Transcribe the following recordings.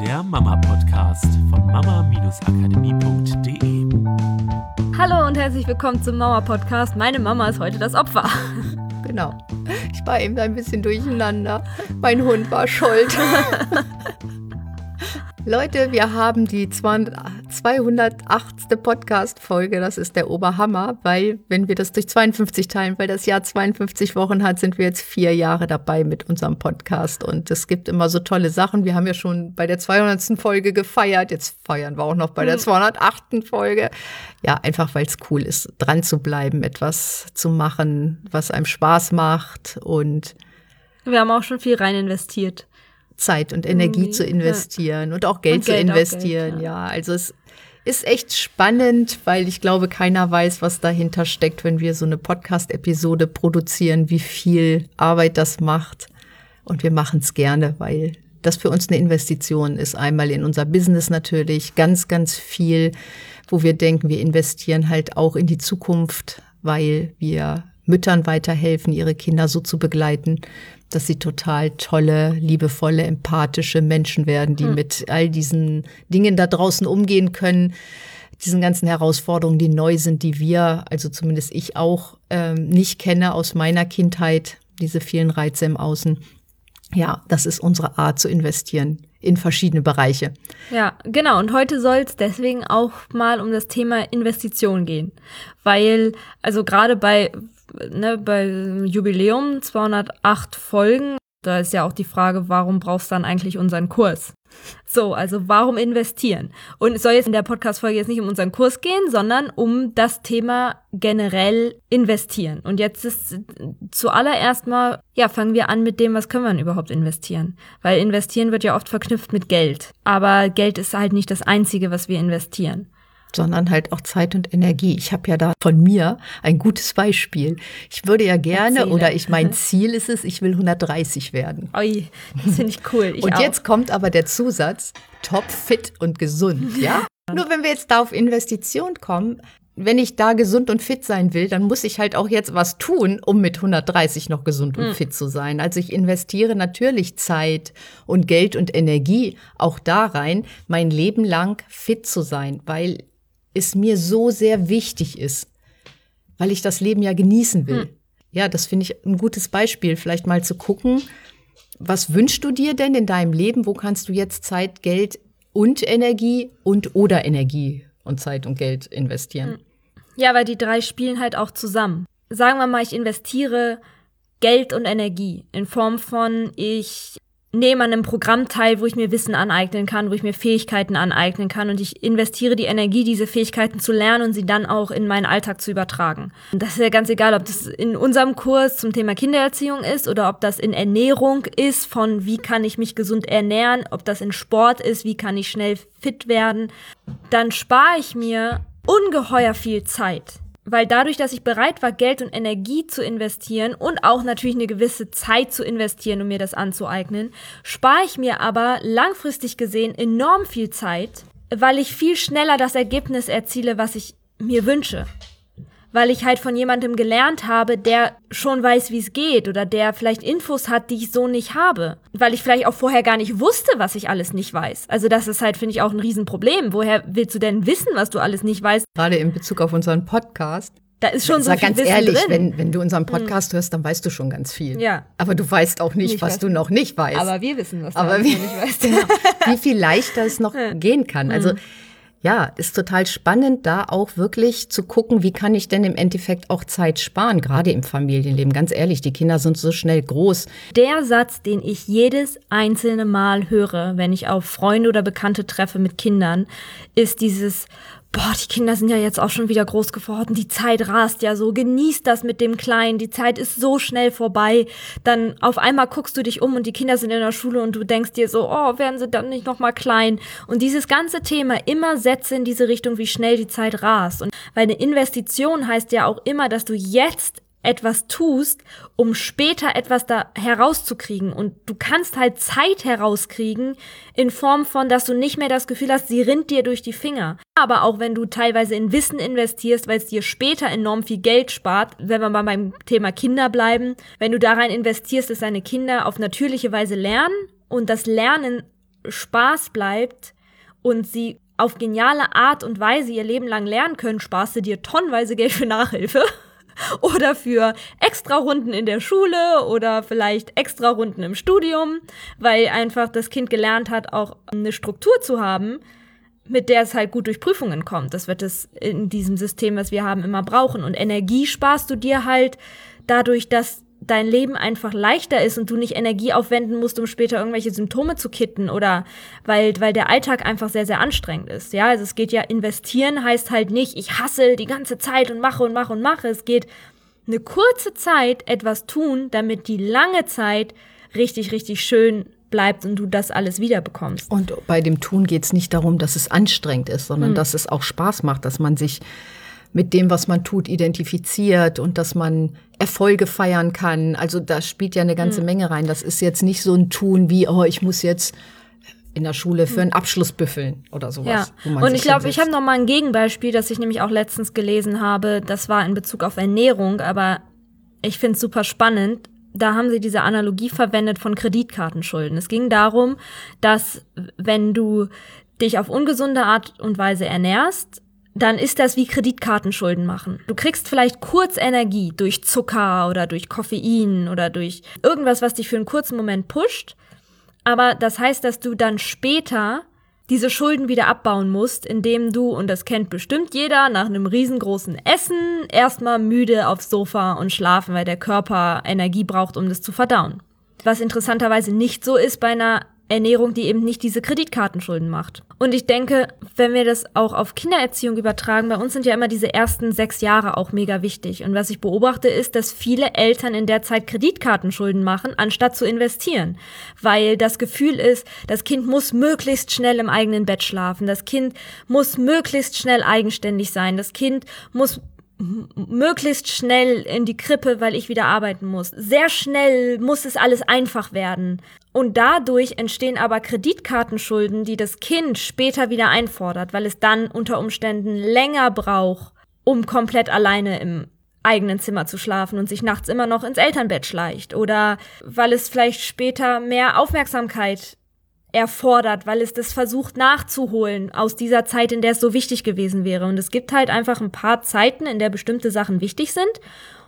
der Mama-Podcast von mama-akademie.de. Hallo und herzlich willkommen zum Mama-Podcast. Meine Mama ist heute das Opfer. Genau. Ich war eben ein bisschen durcheinander. Mein Hund war schuld. Leute, wir haben die 208. Podcast-Folge. Das ist der Oberhammer, weil, wenn wir das durch 52 teilen, weil das Jahr 52 Wochen hat, sind wir jetzt vier Jahre dabei mit unserem Podcast. Und es gibt immer so tolle Sachen. Wir haben ja schon bei der 200. Folge gefeiert. Jetzt feiern wir auch noch bei der 208. Mhm. Folge. Ja, einfach weil es cool ist, dran zu bleiben, etwas zu machen, was einem Spaß macht. Und wir haben auch schon viel rein investiert. Zeit und Energie mhm, zu investieren ja. und auch Geld und zu Geld investieren. Geld, ja. ja, also es ist echt spannend, weil ich glaube, keiner weiß, was dahinter steckt, wenn wir so eine Podcast-Episode produzieren, wie viel Arbeit das macht. Und wir machen es gerne, weil das für uns eine Investition ist. Einmal in unser Business natürlich, ganz, ganz viel, wo wir denken, wir investieren halt auch in die Zukunft, weil wir Müttern weiterhelfen, ihre Kinder so zu begleiten, dass sie total tolle, liebevolle, empathische Menschen werden, die mhm. mit all diesen Dingen da draußen umgehen können, diesen ganzen Herausforderungen, die neu sind, die wir, also zumindest ich auch, ähm, nicht kenne aus meiner Kindheit, diese vielen Reize im Außen. Ja, das ist unsere Art zu investieren in verschiedene Bereiche. Ja, genau. Und heute soll es deswegen auch mal um das Thema Investition gehen. Weil, also gerade bei ne, bei Jubiläum 208 Folgen, da ist ja auch die Frage, warum brauchst du dann eigentlich unseren Kurs? So, also warum investieren? Und es soll jetzt in der Podcast-Folge jetzt nicht um unseren Kurs gehen, sondern um das Thema generell investieren. Und jetzt ist zuallererst mal, ja, fangen wir an mit dem, was können wir denn überhaupt investieren? Weil investieren wird ja oft verknüpft mit Geld. Aber Geld ist halt nicht das Einzige, was wir investieren sondern halt auch Zeit und Energie. Ich habe ja da von mir ein gutes Beispiel. Ich würde ja gerne, Erzähle. oder ich mein Ziel ist es, ich will 130 werden. Oi, das finde ich cool. Ich und auch. jetzt kommt aber der Zusatz, top, fit und gesund, ja? Nur wenn wir jetzt da auf Investition kommen, wenn ich da gesund und fit sein will, dann muss ich halt auch jetzt was tun, um mit 130 noch gesund und mhm. fit zu sein. Also ich investiere natürlich Zeit und Geld und Energie auch da rein, mein Leben lang fit zu sein, weil es mir so sehr wichtig ist, weil ich das Leben ja genießen will. Hm. Ja, das finde ich ein gutes Beispiel, vielleicht mal zu gucken, was wünschst du dir denn in deinem Leben? Wo kannst du jetzt Zeit, Geld und Energie und oder Energie und Zeit und Geld investieren? Hm. Ja, weil die drei spielen halt auch zusammen. Sagen wir mal, ich investiere Geld und Energie in Form von ich nehme an einem Programm teil, wo ich mir Wissen aneignen kann, wo ich mir Fähigkeiten aneignen kann. Und ich investiere die Energie, diese Fähigkeiten zu lernen und sie dann auch in meinen Alltag zu übertragen. Und das ist ja ganz egal, ob das in unserem Kurs zum Thema Kindererziehung ist oder ob das in Ernährung ist, von wie kann ich mich gesund ernähren, ob das in Sport ist, wie kann ich schnell fit werden, dann spare ich mir ungeheuer viel Zeit weil dadurch, dass ich bereit war, Geld und Energie zu investieren und auch natürlich eine gewisse Zeit zu investieren, um mir das anzueignen, spare ich mir aber langfristig gesehen enorm viel Zeit, weil ich viel schneller das Ergebnis erziele, was ich mir wünsche weil ich halt von jemandem gelernt habe, der schon weiß, wie es geht oder der vielleicht Infos hat, die ich so nicht habe. Weil ich vielleicht auch vorher gar nicht wusste, was ich alles nicht weiß. Also das ist halt, finde ich, auch ein Riesenproblem. Woher willst du denn wissen, was du alles nicht weißt? Gerade in Bezug auf unseren Podcast. Da ist schon so Sag viel ganz Wissen ehrlich, drin. Wenn, wenn du unseren hm. Podcast hm. hörst, dann weißt du schon ganz viel. Ja. Aber du weißt auch nicht, nicht was, was du noch nicht weißt. Aber wir wissen, was du Aber noch nicht weißt. genau. Wie viel leichter es noch gehen kann. Also hm ja, ist total spannend, da auch wirklich zu gucken, wie kann ich denn im Endeffekt auch Zeit sparen, gerade im Familienleben. Ganz ehrlich, die Kinder sind so schnell groß. Der Satz, den ich jedes einzelne Mal höre, wenn ich auf Freunde oder Bekannte treffe mit Kindern, ist dieses, boah, die Kinder sind ja jetzt auch schon wieder groß geworden, die Zeit rast ja so, genießt das mit dem Kleinen, die Zeit ist so schnell vorbei. Dann auf einmal guckst du dich um und die Kinder sind in der Schule und du denkst dir so, oh, werden sie dann nicht noch mal klein? Und dieses ganze Thema immer Sätze in diese Richtung, wie schnell die Zeit rast. Und weil eine Investition heißt ja auch immer, dass du jetzt etwas tust, um später etwas da herauszukriegen. Und du kannst halt Zeit herauskriegen in Form von, dass du nicht mehr das Gefühl hast, sie rinnt dir durch die Finger. Aber auch wenn du teilweise in Wissen investierst, weil es dir später enorm viel Geld spart, wenn wir mal beim Thema Kinder bleiben, wenn du da rein investierst, dass deine Kinder auf natürliche Weise lernen und das Lernen Spaß bleibt und sie auf geniale Art und Weise ihr Leben lang lernen können, sparst du dir tonnenweise Geld für Nachhilfe oder für extra Runden in der Schule oder vielleicht extra Runden im Studium, weil einfach das Kind gelernt hat, auch eine Struktur zu haben, mit der es halt gut durch Prüfungen kommt. Das wird es in diesem System, was wir haben, immer brauchen. Und Energie sparst du dir halt dadurch, dass dein Leben einfach leichter ist und du nicht Energie aufwenden musst, um später irgendwelche Symptome zu kitten oder weil, weil der Alltag einfach sehr, sehr anstrengend ist. Ja, also es geht ja, investieren heißt halt nicht, ich hasse die ganze Zeit und mache und mache und mache. Es geht eine kurze Zeit etwas tun, damit die lange Zeit richtig, richtig schön bleibt und du das alles wiederbekommst. Und bei dem Tun geht es nicht darum, dass es anstrengend ist, sondern hm. dass es auch Spaß macht, dass man sich mit dem, was man tut, identifiziert und dass man Erfolge feiern kann. Also da spielt ja eine ganze mhm. Menge rein. Das ist jetzt nicht so ein Tun wie, oh, ich muss jetzt in der Schule für einen Abschluss büffeln oder sowas. Ja. Und ich glaube, ich habe noch mal ein Gegenbeispiel, das ich nämlich auch letztens gelesen habe. Das war in Bezug auf Ernährung, aber ich finde es super spannend. Da haben sie diese Analogie verwendet von Kreditkartenschulden. Es ging darum, dass wenn du dich auf ungesunde Art und Weise ernährst, dann ist das wie Kreditkartenschulden machen. Du kriegst vielleicht kurz Energie durch Zucker oder durch Koffein oder durch irgendwas, was dich für einen kurzen Moment pusht. Aber das heißt, dass du dann später diese Schulden wieder abbauen musst, indem du, und das kennt bestimmt jeder, nach einem riesengroßen Essen erstmal müde aufs Sofa und schlafen, weil der Körper Energie braucht, um das zu verdauen. Was interessanterweise nicht so ist bei einer Ernährung, die eben nicht diese Kreditkartenschulden macht. Und ich denke, wenn wir das auch auf Kindererziehung übertragen, bei uns sind ja immer diese ersten sechs Jahre auch mega wichtig. Und was ich beobachte, ist, dass viele Eltern in der Zeit Kreditkartenschulden machen, anstatt zu investieren. Weil das Gefühl ist, das Kind muss möglichst schnell im eigenen Bett schlafen. Das Kind muss möglichst schnell eigenständig sein. Das Kind muss möglichst schnell in die Krippe, weil ich wieder arbeiten muss. Sehr schnell muss es alles einfach werden. Und dadurch entstehen aber Kreditkartenschulden, die das Kind später wieder einfordert, weil es dann unter Umständen länger braucht, um komplett alleine im eigenen Zimmer zu schlafen und sich nachts immer noch ins Elternbett schleicht oder weil es vielleicht später mehr Aufmerksamkeit erfordert, weil es das versucht nachzuholen aus dieser Zeit, in der es so wichtig gewesen wäre. Und es gibt halt einfach ein paar Zeiten, in der bestimmte Sachen wichtig sind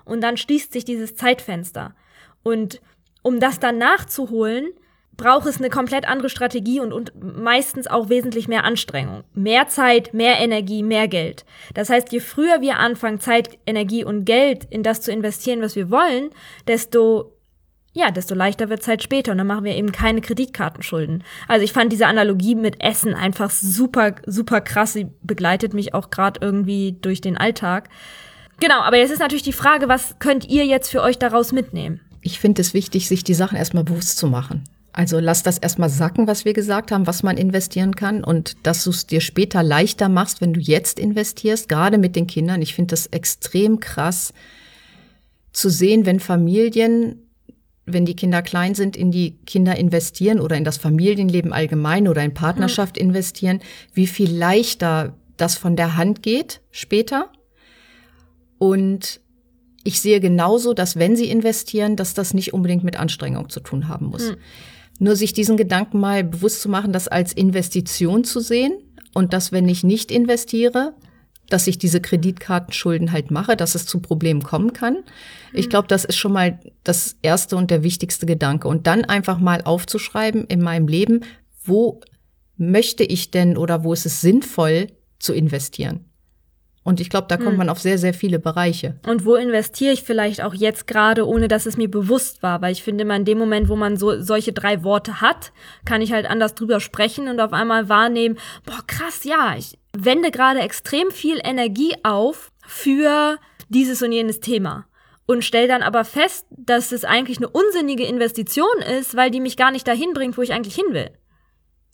und dann schließt sich dieses Zeitfenster. Und um das dann nachzuholen, braucht es eine komplett andere Strategie und, und meistens auch wesentlich mehr Anstrengung. Mehr Zeit, mehr Energie, mehr Geld. Das heißt, je früher wir anfangen, Zeit, Energie und Geld in das zu investieren, was wir wollen, desto ja, desto leichter wird es halt später und dann machen wir eben keine Kreditkartenschulden. Also ich fand diese Analogie mit Essen einfach super, super krass. Sie begleitet mich auch gerade irgendwie durch den Alltag. Genau, aber jetzt ist natürlich die Frage, was könnt ihr jetzt für euch daraus mitnehmen? Ich finde es wichtig, sich die Sachen erstmal bewusst zu machen. Also lass das erstmal sacken, was wir gesagt haben, was man investieren kann und dass du es dir später leichter machst, wenn du jetzt investierst, gerade mit den Kindern. Ich finde das extrem krass zu sehen, wenn Familien wenn die Kinder klein sind, in die Kinder investieren oder in das Familienleben allgemein oder in Partnerschaft mhm. investieren, wie viel leichter das von der Hand geht später. Und ich sehe genauso, dass wenn sie investieren, dass das nicht unbedingt mit Anstrengung zu tun haben muss. Mhm. Nur sich diesen Gedanken mal bewusst zu machen, das als Investition zu sehen und dass, wenn ich nicht investiere, dass ich diese Kreditkartenschulden halt mache, dass es zu Problemen kommen kann. Ich mhm. glaube, das ist schon mal das erste und der wichtigste Gedanke. Und dann einfach mal aufzuschreiben in meinem Leben, wo möchte ich denn oder wo ist es sinnvoll zu investieren? Und ich glaube, da kommt hm. man auf sehr, sehr viele Bereiche. Und wo investiere ich vielleicht auch jetzt gerade, ohne dass es mir bewusst war? Weil ich finde, immer in dem Moment, wo man so solche drei Worte hat, kann ich halt anders drüber sprechen und auf einmal wahrnehmen, boah, krass, ja, ich wende gerade extrem viel Energie auf für dieses und jenes Thema. Und stell dann aber fest, dass es eigentlich eine unsinnige Investition ist, weil die mich gar nicht dahin bringt, wo ich eigentlich hin will.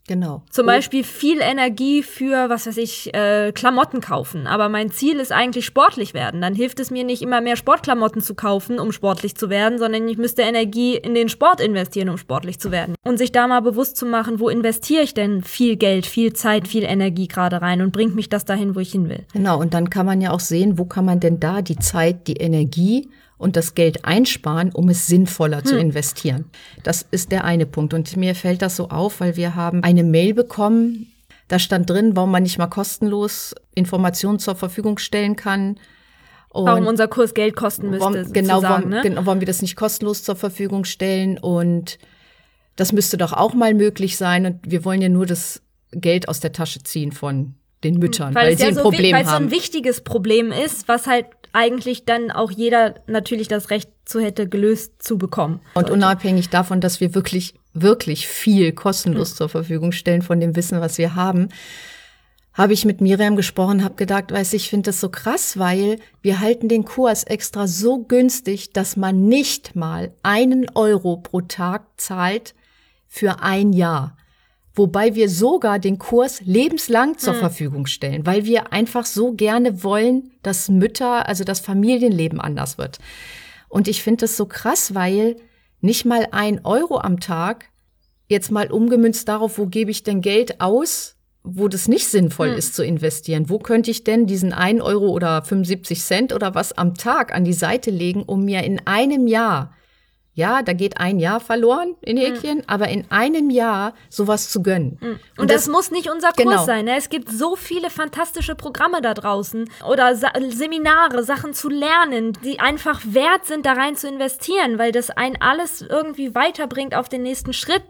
Genau. Zum Beispiel viel Energie für, was weiß ich, äh, Klamotten kaufen. Aber mein Ziel ist eigentlich sportlich werden. Dann hilft es mir nicht immer mehr Sportklamotten zu kaufen, um sportlich zu werden, sondern ich müsste Energie in den Sport investieren, um sportlich zu werden. Und sich da mal bewusst zu machen, wo investiere ich denn viel Geld, viel Zeit, viel Energie gerade rein und bringt mich das dahin, wo ich hin will. Genau. Und dann kann man ja auch sehen, wo kann man denn da die Zeit, die Energie und das Geld einsparen, um es sinnvoller hm. zu investieren. Das ist der eine Punkt. Und mir fällt das so auf, weil wir haben eine Mail bekommen, da stand drin, warum man nicht mal kostenlos Informationen zur Verfügung stellen kann. Und warum unser Kurs Geld kosten müsste. Warum, genau, warum, ne? genau, warum wir das nicht kostenlos zur Verfügung stellen. Und das müsste doch auch mal möglich sein. Und wir wollen ja nur das Geld aus der Tasche ziehen von den Müttern, weil, weil sie ein so Problem haben. Weil es so ein wichtiges Problem ist, was halt eigentlich dann auch jeder natürlich das Recht zu hätte, gelöst zu bekommen. Und unabhängig davon, dass wir wirklich, wirklich viel kostenlos mhm. zur Verfügung stellen von dem Wissen, was wir haben, habe ich mit Miriam gesprochen, habe gedacht, weiß ich, finde das so krass, weil wir halten den Kurs extra so günstig, dass man nicht mal einen Euro pro Tag zahlt für ein Jahr wobei wir sogar den Kurs lebenslang zur hm. Verfügung stellen, weil wir einfach so gerne wollen, dass Mütter, also das Familienleben anders wird. Und ich finde das so krass, weil nicht mal ein Euro am Tag, jetzt mal umgemünzt darauf, wo gebe ich denn Geld aus, wo das nicht sinnvoll hm. ist zu investieren. Wo könnte ich denn diesen ein Euro oder 75 Cent oder was am Tag an die Seite legen, um mir in einem Jahr ja, da geht ein Jahr verloren in Häkchen, mhm. aber in einem Jahr sowas zu gönnen. Mhm. Und, Und das, das, muss nicht unser Kurs genau. sein. Ne? Es gibt so viele fantastische Programme da draußen oder Sa Seminare, Sachen zu lernen, die einfach wert sind, da rein zu investieren, weil das einen alles irgendwie weiterbringt auf den nächsten Schritt.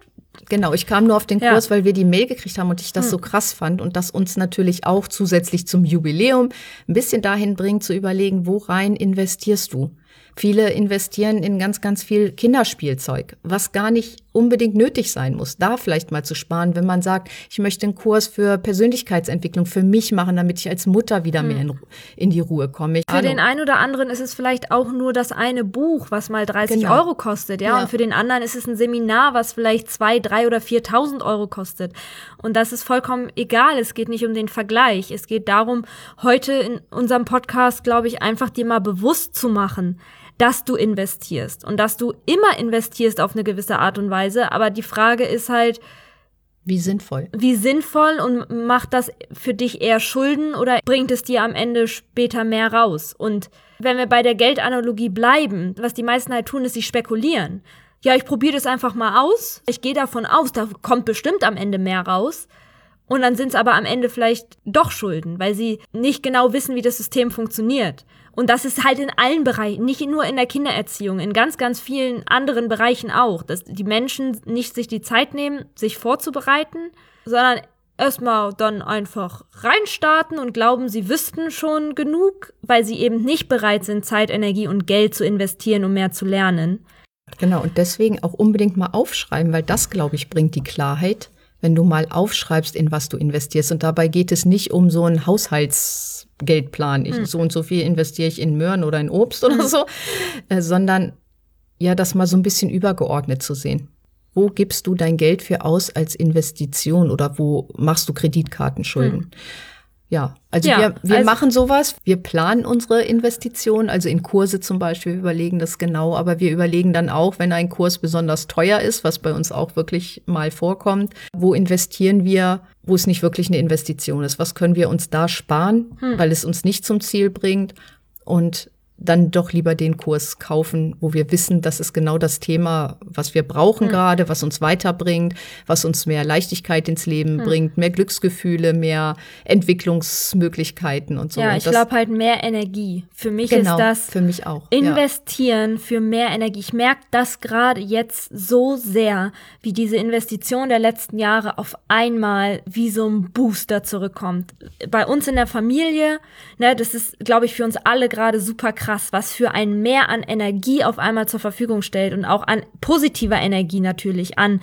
Genau, ich kam nur auf den Kurs, ja. weil wir die Mail gekriegt haben und ich das hm. so krass fand und das uns natürlich auch zusätzlich zum Jubiläum ein bisschen dahin bringt zu überlegen, wo rein investierst du? Viele investieren in ganz, ganz viel Kinderspielzeug, was gar nicht unbedingt nötig sein muss. Da vielleicht mal zu sparen, wenn man sagt, ich möchte einen Kurs für Persönlichkeitsentwicklung für mich machen, damit ich als Mutter wieder mehr in, in die Ruhe komme. Ich für den einen oder anderen ist es vielleicht auch nur das eine Buch, was mal 30 genau. Euro kostet, ja? ja? Und für den anderen ist es ein Seminar, was vielleicht zwei, drei oder 4.000 Euro kostet. Und das ist vollkommen egal. Es geht nicht um den Vergleich. Es geht darum, heute in unserem Podcast, glaube ich, einfach dir mal bewusst zu machen, dass du investierst und dass du immer investierst auf eine gewisse Art und Weise. Aber die Frage ist halt, wie sinnvoll? Wie sinnvoll und macht das für dich eher Schulden oder bringt es dir am Ende später mehr raus? Und wenn wir bei der Geldanalogie bleiben, was die meisten halt tun, ist, sie spekulieren. Ja, ich probiere das einfach mal aus. Ich gehe davon aus, da kommt bestimmt am Ende mehr raus. Und dann sind es aber am Ende vielleicht doch Schulden, weil sie nicht genau wissen, wie das System funktioniert. Und das ist halt in allen Bereichen, nicht nur in der Kindererziehung, in ganz, ganz vielen anderen Bereichen auch, dass die Menschen nicht sich die Zeit nehmen, sich vorzubereiten, sondern erstmal dann einfach reinstarten und glauben, sie wüssten schon genug, weil sie eben nicht bereit sind, Zeit, Energie und Geld zu investieren, um mehr zu lernen. Genau, und deswegen auch unbedingt mal aufschreiben, weil das, glaube ich, bringt die Klarheit, wenn du mal aufschreibst, in was du investierst. Und dabei geht es nicht um so ein Haushalts Geldplan. Ich, hm. So und so viel investiere ich in Möhren oder in Obst oder hm. so, äh, sondern ja, das mal so ein bisschen übergeordnet zu sehen. Wo gibst du dein Geld für aus als Investition oder wo machst du Kreditkartenschulden? Ja, also ja, wir, wir also machen sowas, wir planen unsere Investitionen, also in Kurse zum Beispiel, wir überlegen das genau, aber wir überlegen dann auch, wenn ein Kurs besonders teuer ist, was bei uns auch wirklich mal vorkommt, wo investieren wir, wo es nicht wirklich eine Investition ist, was können wir uns da sparen, hm. weil es uns nicht zum Ziel bringt? Und dann doch lieber den Kurs kaufen, wo wir wissen, das ist genau das Thema, was wir brauchen mhm. gerade, was uns weiterbringt, was uns mehr Leichtigkeit ins Leben mhm. bringt, mehr Glücksgefühle, mehr Entwicklungsmöglichkeiten und so. Ja, ich glaube halt mehr Energie. Für mich genau, ist das für mich auch. Investieren ja. für mehr Energie. Ich merke das gerade jetzt so sehr, wie diese Investition der letzten Jahre auf einmal wie so ein Booster zurückkommt. Bei uns in der Familie, ne, das ist, glaube ich, für uns alle gerade super krass krass, was für ein Mehr an Energie auf einmal zur Verfügung stellt und auch an positiver Energie natürlich, an,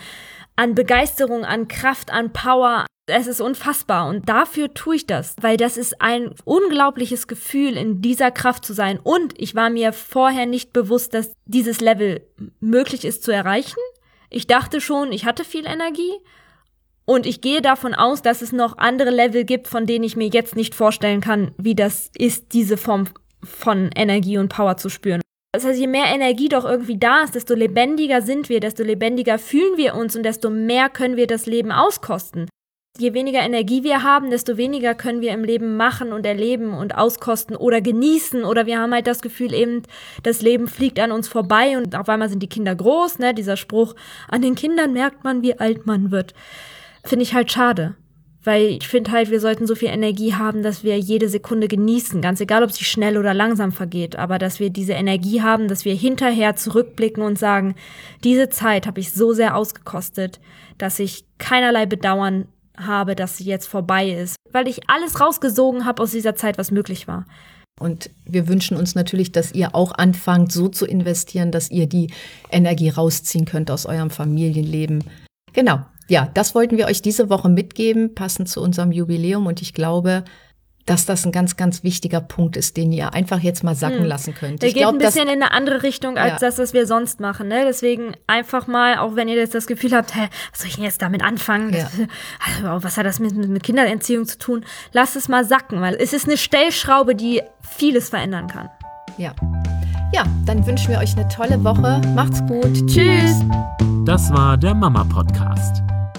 an Begeisterung, an Kraft, an Power. Es ist unfassbar und dafür tue ich das, weil das ist ein unglaubliches Gefühl, in dieser Kraft zu sein. Und ich war mir vorher nicht bewusst, dass dieses Level möglich ist zu erreichen. Ich dachte schon, ich hatte viel Energie und ich gehe davon aus, dass es noch andere Level gibt, von denen ich mir jetzt nicht vorstellen kann, wie das ist, diese Form von Energie und Power zu spüren. Das heißt, je mehr Energie doch irgendwie da ist, desto lebendiger sind wir, desto lebendiger fühlen wir uns und desto mehr können wir das Leben auskosten. je weniger Energie wir haben, desto weniger können wir im Leben machen und erleben und auskosten oder genießen. Oder wir haben halt das Gefühl eben, das Leben fliegt an uns vorbei und auf einmal sind die Kinder groß, ne? Dieser Spruch, an den Kindern merkt man, wie alt man wird. Finde ich halt schade. Weil ich finde halt, wir sollten so viel Energie haben, dass wir jede Sekunde genießen, ganz egal, ob sie schnell oder langsam vergeht, aber dass wir diese Energie haben, dass wir hinterher zurückblicken und sagen, diese Zeit habe ich so sehr ausgekostet, dass ich keinerlei Bedauern habe, dass sie jetzt vorbei ist, weil ich alles rausgesogen habe aus dieser Zeit, was möglich war. Und wir wünschen uns natürlich, dass ihr auch anfangt, so zu investieren, dass ihr die Energie rausziehen könnt aus eurem Familienleben. Genau ja, das wollten wir euch diese Woche mitgeben, passend zu unserem Jubiläum. Und ich glaube, dass das ein ganz, ganz wichtiger Punkt ist, den ihr einfach jetzt mal sacken hm. lassen könnt. Der ich geht glaub, ein bisschen in eine andere Richtung als ja. das, was wir sonst machen. Ne? Deswegen einfach mal, auch wenn ihr jetzt das Gefühl habt, hä, was soll ich denn jetzt damit anfangen? Ja. Also, was hat das mit, mit Kinderentziehung zu tun? Lasst es mal sacken, weil es ist eine Stellschraube, die vieles verändern kann. Ja. Ja, dann wünschen wir euch eine tolle Woche. Macht's gut. Tschüss. Das war der Mama Podcast